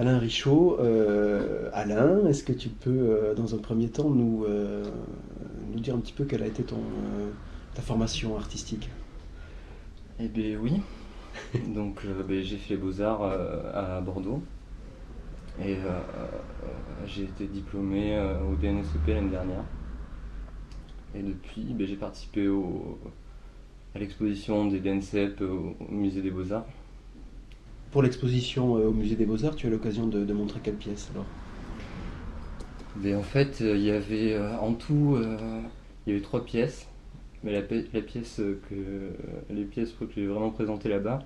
Alain Richaud. Alain, est-ce que tu peux, dans un premier temps, nous, nous dire un petit peu quelle a été ton, ta formation artistique? Eh bien oui. Donc ben, j'ai fait les beaux-arts à Bordeaux. Et j'ai été diplômé au DNSEP l'année dernière. Et depuis, ben, j'ai participé au, à l'exposition des DNCEP au, Musée des Beaux-Arts. Pour l'exposition euh, au Musée des Beaux-Arts, tu as l'occasion de, montrer quelle pièce alors? Ben, En fait, euh, il y avait euh, en tout il y avait trois pièces. Mais la, pièce que les pièces que j'ai vraiment présentées là-bas,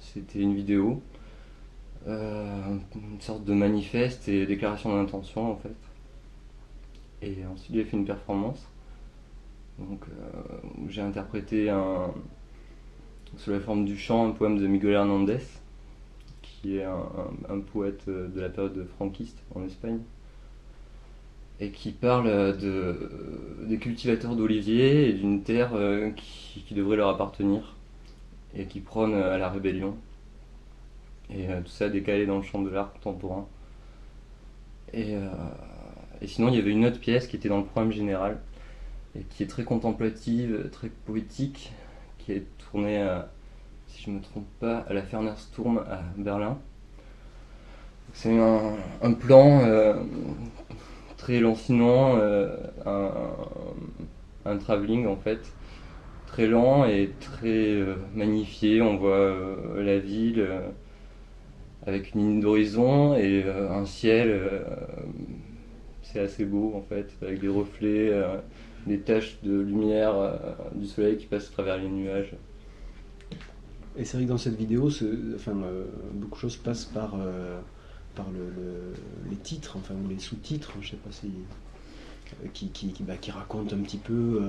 c'était une vidéo, une sorte de manifeste et déclaration d'intention en fait. Et ensuite j'ai fait une performance donc, euh, j'ai interprété sous la forme du chant un poème de Miguel Hernández, qui est un, poète de la période franquiste en Espagne, et qui parle de, des cultivateurs d'oliviers et d'une terre euh, qui, devrait leur appartenir, et qui prône à la rébellion. Et euh, tout ça décalé dans le champ de l'art contemporain. Et, et sinon, il y avait une autre pièce qui était dans le programme général, et qui est très contemplative, très poétique, qui est tournée, à, si je ne me trompe pas, à la Fernersturm à Berlin. C'est un, plan euh, très lancinant, euh, un, travelling en fait, très lent et très euh, magnifié. On voit la ville avec une ligne d'horizon et un ciel, c'est assez beau en fait, avec des reflets des taches de lumière du soleil qui passent à travers les nuages. Et c'est vrai que dans cette vidéo, enfin, euh, beaucoup de choses passent par, euh, par le, les titres, enfin, ou les sous-titres, je sais pas si. qui, qui, qui, bah, racontent un petit peu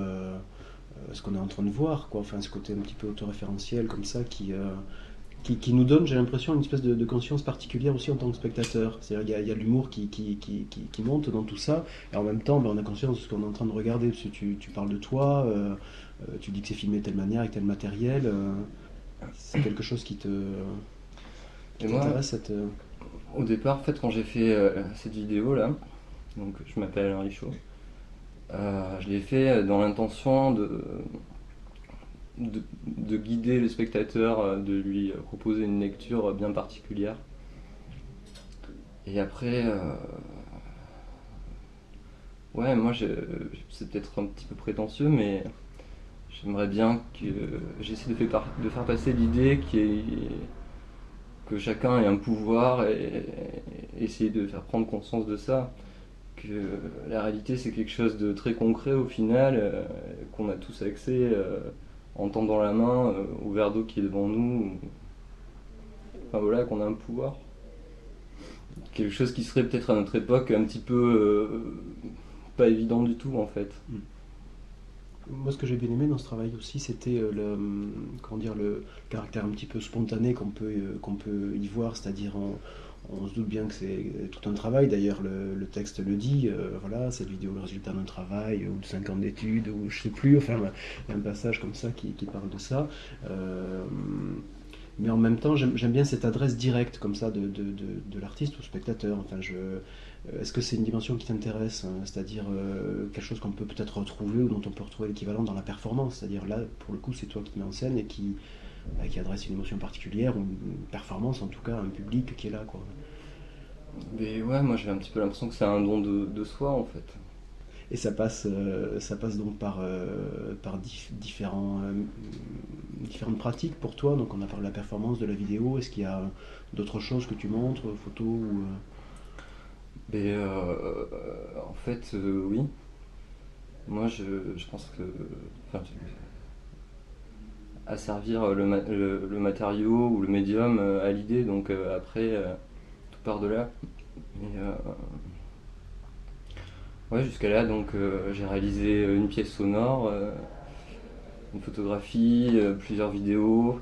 ce qu'on est en train de voir, quoi. Enfin, ce côté un petit peu autoréférentiel comme ça qui qui, nous donne, j'ai l'impression, une espèce de, conscience particulière aussi en tant que spectateur. C'est-à-dire qu'il y a, l'humour qui, qui, qui, monte dans tout ça, et en même temps, ben, on a conscience de ce qu'on est en train de regarder, parce que tu, parles de toi, euh, euh, tu dis que c'est filmé de telle manière, avec tel matériel. Euh, c'est quelque chose qui te cette... Au départ, en fait, quand j'ai fait cette vidéo-là, donc je m'appelle Henri Chaud, je l'ai fait dans l'intention de de, guider le spectateur, euh, de lui proposer une lecture bien particulière. Et après, euh, ouais, moi c'est peut-être un petit peu prétentieux, mais j'aimerais bien que j'essaie de, faire passer l'idée que chacun ait un pouvoir et, essayer de faire prendre conscience de ça. Que la réalité c'est quelque chose de très concret au final, euh, qu'on a tous accès en tendant la main euh, au verre d'eau qui est devant nous. Enfin voilà, qu'on a un pouvoir. Quelque chose qui serait peut-être à notre époque un petit peu euh, pas évident du tout en fait. Hmm. Moi, ce que j'ai bien aimé dans ce travail aussi, c'était euh, le, comment dire, le caractère un petit peu spontané qu'on peut, qu'on peut y voir, c'est-à-dire on se doute bien que c'est tout un travail, d'ailleurs le, texte le dit, euh, voilà, cette vidéo le résultat d'un travail ou de 5 ans d'études, ou je sais plus, enfin il y a un passage comme ça qui, parle de ça. Euh, mais en même temps, j'aime bien cette adresse directe comme ça de, de, l'artiste au spectateur. Enfin, je, euh, est-ce que c'est une dimension qui t'intéresse, hein, c'est-à-dire quelque chose qu'on peut peut-être retrouver ou dont on peut retrouver l'équivalent dans la performance, c'est-à-dire là, pour le coup, c'est toi qui mets en scène et qui bah, qui adresse une émotion particulière ou une performance en tout cas, un public qui est là. Quoi. Mais ouais, moi j'ai un petit peu l'impression que c'est un don de, soi en fait. Et ça passe, euh, ça passe donc par, euh, par différents, euh, différentes pratiques pour toi. Donc on a parlé de la performance, de la vidéo. Est-ce qu'il y a d'autres choses que tu montres, photos ou, Mais, En fait, oui. Moi je, je pense que à servir le, le, matériau ou le médium à l'idée, donc après, tout part de là. Ouais, jusqu'à là, donc j'ai réalisé une pièce sonore, une photographie, plusieurs vidéos,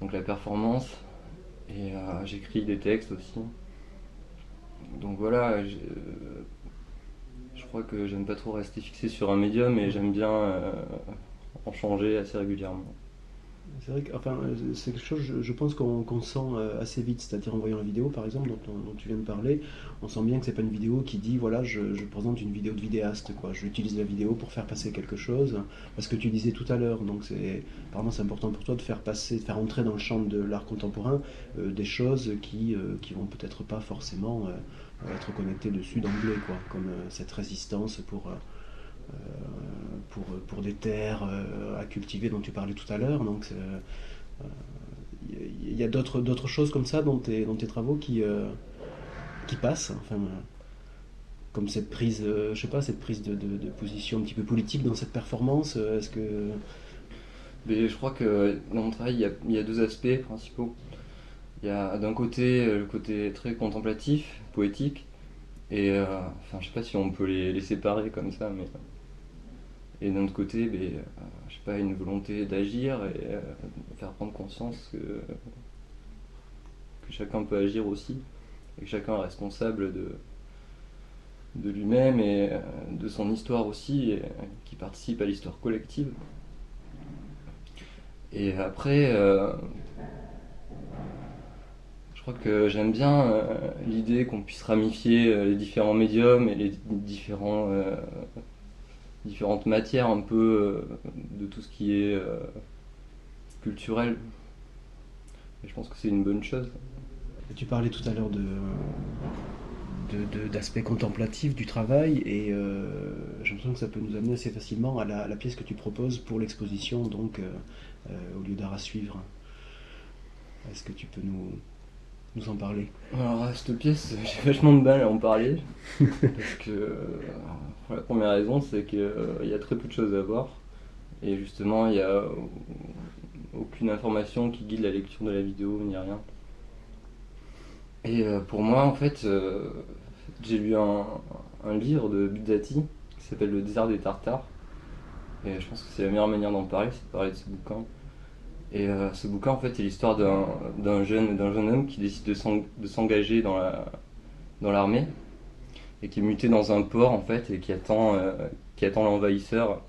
donc la performance, et j'écris des textes aussi. Donc voilà, je crois que j'aime pas trop rester fixé sur un médium et j'aime bien en changer assez régulièrement. C'est vrai que enfin, c'est quelque chose, je, pense qu'on sent euh, assez vite, c'est-à-dire en voyant la vidéo par exemple dont, on- dont tu viens de parler, on sent bien que c'est pas une vidéo qui dit voilà, je, présente une vidéo de vidéaste, quoi. J'utilise la vidéo pour faire passer quelque chose, parce que tu disais tout à l'heure, donc c'est apparemment c'est important pour toi de faire passer, de faire entrer dans le champ de l'art contemporain euh, des choses qui, euh, vont peut-être pas forcément euh, être connectées dessus d'emblée, quoi, comme euh, cette résistance pour. Euh, euh, pour, pour des terres euh, à cultiver dont tu parlais tout à l'heure. Donc, il y a d'autres choses comme ça dans tes, dans tes travaux qui, euh, qui passent. Enfin, euh, comme cette prise, euh, je sais pas, cette prise de, position un petit peu politique dans cette performance. euh, Est-ce que Mais je crois que dans mon travail, il y a, il y a deux aspects principaux. Il y a d'un côté euh, le côté très contemplatif, poétique, et euh, enfin, je sais pas si on peut les, les séparer comme ça, mais. Et d'un autre côté, ben, euh, je sais pas, une volonté d'agir et euh, de faire prendre conscience que, chacun peut agir aussi, et que chacun est responsable de, de lui-même et euh, de son histoire aussi, et, euh, qui participe à l'histoire collective. Et après, euh, je crois que j'aime bien euh, l'idée qu'on puisse ramifier euh, les différents médiums et les différents, euh, différentes matières un peu euh, de tout ce qui est euh, culturel. Et je pense que c'est une bonne chose. tu parlais tout à l'heure de d'aspect contemplatif du travail et euh, j'ai l'impression que ça peut nous amener assez facilement à la, pièce que tu proposes pour l'exposition donc au lieu d'art à suivre. Est-ce que tu peux nous, nous en parler Alors, cette pièce, j'ai vachement de mal à en parler. parce que euh, la première raison, c'est qu'il y a très peu de choses à voir. Et justement, il n'y a aucune information qui guide la lecture de la vidéo, ni rien. Et euh, pour moi, en fait, euh, j'ai lu un, un livre de Buzzati qui s'appelle Le désert des Tartares. Et je pense que c'est la meilleure manière d'en parler, c'est de parler de ce bouquin. Et euh, ce bouquin, en fait, est l'histoire d'un jeune, d'un jeune homme qui décide de s'eng- de s'engager dans la dans l'armée et qui est muté dans un port, en fait, et qui attend, euh, qui l'envahisseur.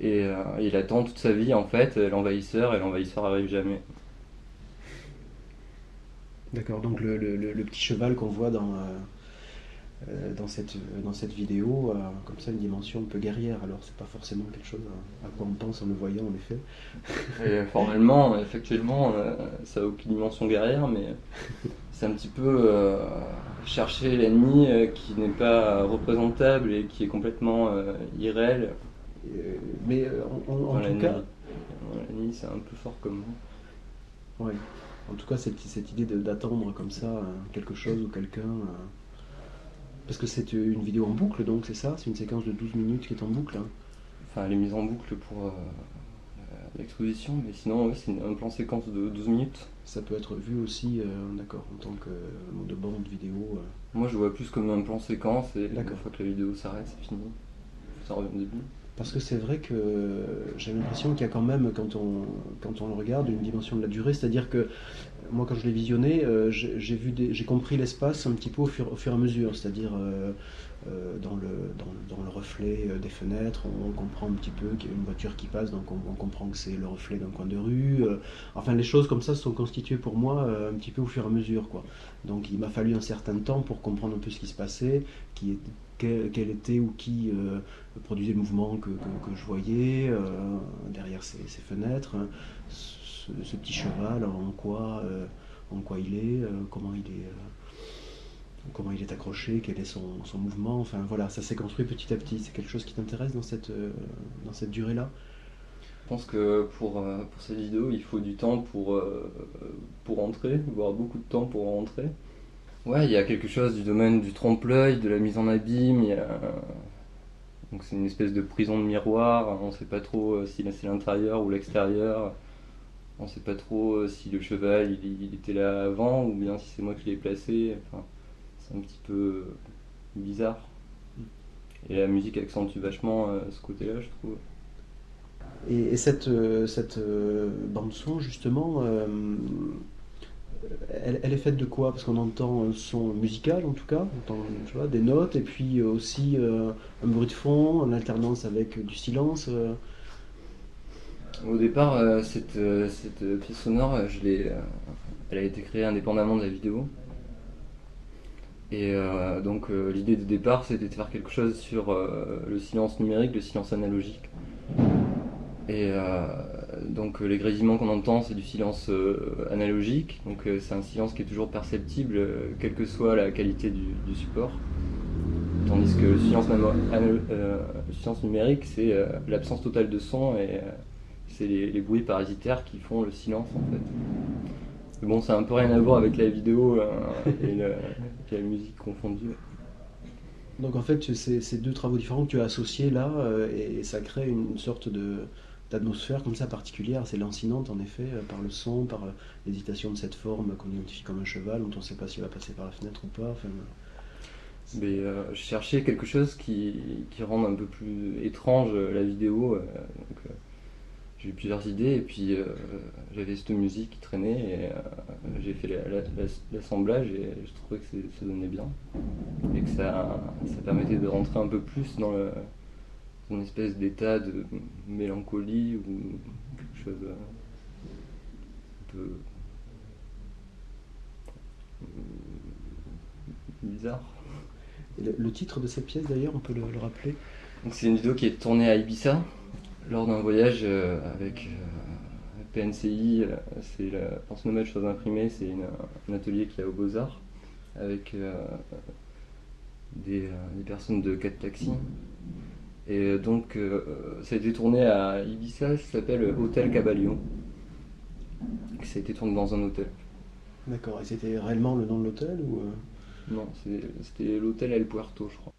Et euh, il attend toute sa vie, en fait, l'envahisseur, et l'envahisseur arrive jamais. D'accord, donc le, petit cheval qu'on voit dans, dans, cette, dans cette vidéo, a comme ça une dimension un peu guerrière, alors c'est pas forcément quelque chose à, à quoi on pense en le voyant en effet. Et formellement, effectivement, euh, ça n'a aucune dimension guerrière, mais c'est un petit peu euh, chercher l'ennemi euh, qui n'est pas représentable et qui est complètement euh, irréel. Euh, mais euh, en, en- tout cas, nuit, c'est un peu fort comme mot. ouais, en tout cas cette, cette idée d'attendre comme ça euh, quelque chose ou quelqu'un, euh, parce que c'est une vidéo en boucle donc c'est ça, c'est une séquence de 12 minutes qui est en boucle. hein? Enfin, elle est mise en boucle pour euh, l'exposition, mais sinon, ouais, c'est un plan séquence de 12 minutes. Ça peut être vu aussi, euh, d'accord, en tant que euh, de bande vidéo. euh. Moi, je vois plus comme un plan séquence, et une fois que la vidéo s'arrête, c'est fini. Ça revient au début. Parce que c'est vrai que j'ai l'impression qu'il y a quand même, quand on, quand on le regarde, une dimension de la durée. C'est-à-dire que moi, quand je l'ai visionné, euh, j'ai vu j'ai compris l'espace un petit peu au fur, et à mesure. C'est-à-dire euh, euh, dans, le, dans, dans le reflet des fenêtres, on, comprend un petit peu qu'il y a une voiture qui passe, donc on, comprend que c'est le reflet d'un coin de rue. enfin, les choses comme ça sont constituées pour moi un petit peu au fur et à mesure. Quoi. Donc il m'a fallu un certain temps pour comprendre un peu ce qui se passait, qui quel, était ou qui produisait le mouvement que, je voyais derrière ces, fenêtres. Ce, petit cheval, en quoi, euh, en quoi il est, euh, comment il est. euh, Comment il est accroché, quel est son, mouvement, enfin voilà, ça s'est construit petit à petit. C'est quelque chose qui t'intéresse dans cette, dans cette durée-là? Je pense que pour, pour cette vidéo, il faut du temps pour, pour rentrer, voire beaucoup de temps pour rentrer. Ouais, il y a quelque chose du domaine du trompe-l'œil, de la mise en abîme. Donc c'est une espèce de prison de miroir. On sait pas trop si c'est l'intérieur ou l'extérieur. On sait pas trop euh, si le cheval il, il était là avant ou bien si c'est moi qui l'ai placé. Enfin, c'est un petit peu euh, bizarre. Et la musique accentue vachement euh, ce côté-là, je trouve. Et, et cette, cette bande-son, justement, euh, elle, elle est faite de quoi? Parce qu'on entend un son musical, en tout cas, on entend tu vois, des notes, et puis aussi euh, un bruit de fond, en alternance avec du silence. euh. Au départ, euh, cette, euh, cette pièce sonore, je l'ai, euh, elle a été créée indépendamment de la vidéo. Et donc l'idée de départ, c'était de faire quelque chose sur le silence numérique, le silence analogique. Et donc les grésillements qu'on entend, c'est du silence analogique. Donc c'est un silence qui est toujours perceptible, quelle que soit la qualité du support. Tandis que le silence, euh, numérique, c'est euh, l'absence totale de son et euh, c'est les, bruits parasitaires qui font le silence en fait. bon, ça n'a un peu rien à voir avec la vidéo et, la, musique confondue. Donc en fait, c'est ces deux travaux différents que tu as associés là et, ça crée une sorte de d'atmosphère comme ça particulière, c'est lancinante en effet, par le son, par l'hésitation de cette forme qu'on identifie comme un cheval, dont on ne sait pas s'il va passer par la fenêtre ou pas. Mais euh, je cherchais quelque chose qui, qui, rende un peu plus étrange euh, la vidéo. Euh, j'ai eu plusieurs idées et puis j'avais cette musique qui traînait et j'ai fait l'assemblage et je trouvais que ça donnait bien. Et que ça, ça permettait de rentrer un peu plus dans, le, une espèce d'état de mélancolie ou quelque chose un peu bizarre. Le, titre de cette pièce d'ailleurs, on peut le, rappeler? C'est une vidéo qui est tournée à Ibiza lors d'un voyage euh, avec euh, PNCI, euh, c'est la Pense Nomade Choses Imprimées, c'est un atelier qui a au Beaux-Arts avec des, personnes de 4 taxis. Et donc ça a été tourné à Ibiza, ça s'appelle Hôtel Caballo. Ça a été tourné dans un hôtel. D'accord, et c'était réellement le nom de l'hôtel ou non, c'était l'hôtel El Puerto, je crois.